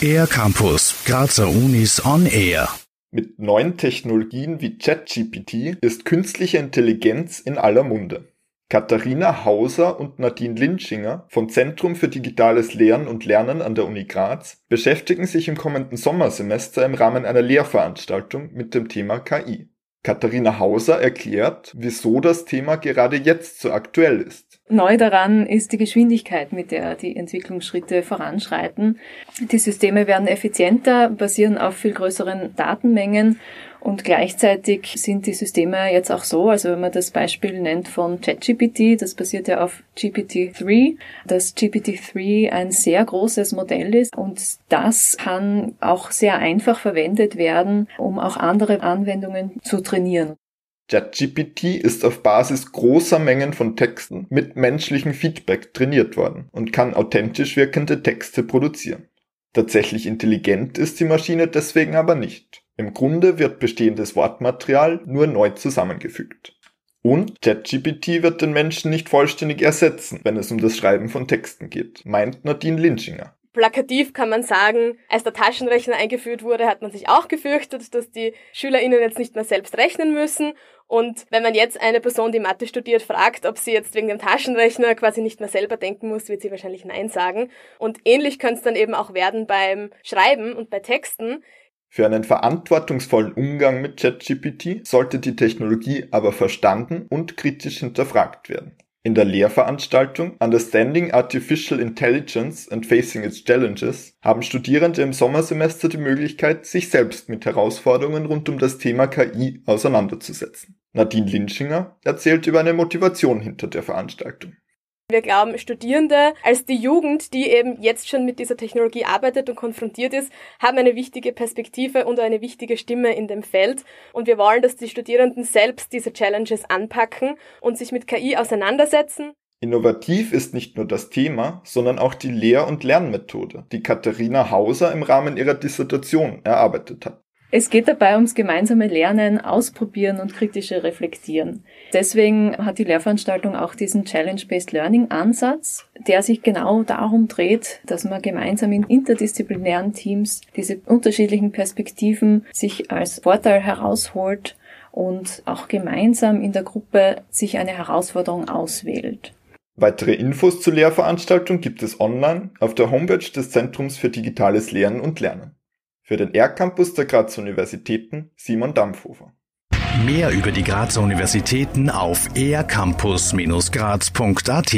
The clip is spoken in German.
Air Campus, Grazer Unis on Air. Mit neuen Technologien wie ChatGPT ist künstliche Intelligenz in aller Munde. Katharina Hauser und Nadine Linschinger vom Zentrum für digitales Lehren und Lernen an der Uni Graz beschäftigen sich im kommenden Sommersemester im Rahmen einer Lehrveranstaltung mit dem Thema KI. Katharina Hauser erklärt, wieso das Thema gerade jetzt so aktuell ist. Neu daran ist die Geschwindigkeit, mit der die Entwicklungsschritte voranschreiten. Die Systeme werden effizienter, basieren auf viel größeren Datenmengen und gleichzeitig sind die Systeme jetzt auch so, also wenn man das Beispiel nennt von ChatGPT, das basiert ja auf GPT-3, dass GPT-3 ein sehr großes Modell ist und das kann auch sehr einfach verwendet werden, um auch andere Anwendungen zu trainieren. ChatGPT ist auf Basis großer Mengen von Texten mit menschlichem Feedback trainiert worden und kann authentisch wirkende Texte produzieren. Tatsächlich intelligent ist die Maschine deswegen aber nicht. Im Grunde wird bestehendes Wortmaterial nur neu zusammengefügt. Und ChatGPT wird den Menschen nicht vollständig ersetzen, wenn es um das Schreiben von Texten geht, meint Nadine Linschinger. Plakativ kann man sagen, als der Taschenrechner eingeführt wurde, hat man sich auch gefürchtet, dass die SchülerInnen jetzt nicht mehr selbst rechnen müssen. Und wenn man jetzt eine Person, die Mathe studiert, fragt, ob sie jetzt wegen dem Taschenrechner quasi nicht mehr selber denken muss, wird sie wahrscheinlich Nein sagen. Und ähnlich könnte es dann eben auch werden beim Schreiben und bei Texten. Für einen verantwortungsvollen Umgang mit ChatGPT sollte die Technologie aber verstanden und kritisch hinterfragt werden. In der Lehrveranstaltung Understanding Artificial Intelligence and Facing its Challenges haben Studierende im Sommersemester die Möglichkeit, sich selbst mit Herausforderungen rund um das Thema KI auseinanderzusetzen. Nadine Linschinger erzählt über eine Motivation hinter der Veranstaltung. Wir glauben, Studierende als die Jugend, die eben jetzt schon mit dieser Technologie arbeitet und konfrontiert ist, haben eine wichtige Perspektive und eine wichtige Stimme in dem Feld. Und wir wollen, dass die Studierenden selbst diese Challenges anpacken und sich mit KI auseinandersetzen. Innovativ ist nicht nur das Thema, sondern auch die Lehr- und Lernmethode, die Katharina Hauser im Rahmen ihrer Dissertation erarbeitet hat. Es geht dabei ums gemeinsame Lernen, Ausprobieren und kritische Reflektieren. Deswegen hat die Lehrveranstaltung auch diesen Challenge-Based Learning Ansatz, der sich genau darum dreht, dass man gemeinsam in interdisziplinären Teams diese unterschiedlichen Perspektiven sich als Vorteil herausholt und auch gemeinsam in der Gruppe sich eine Herausforderung auswählt. Weitere Infos zur Lehrveranstaltung gibt es online auf der Homepage des Zentrums für digitales Lehren und Lernen. Für den R-Campus der Grazer Universitäten Simon Dampfhofer. Mehr über die Grazer Universitäten auf ercampus-graz.at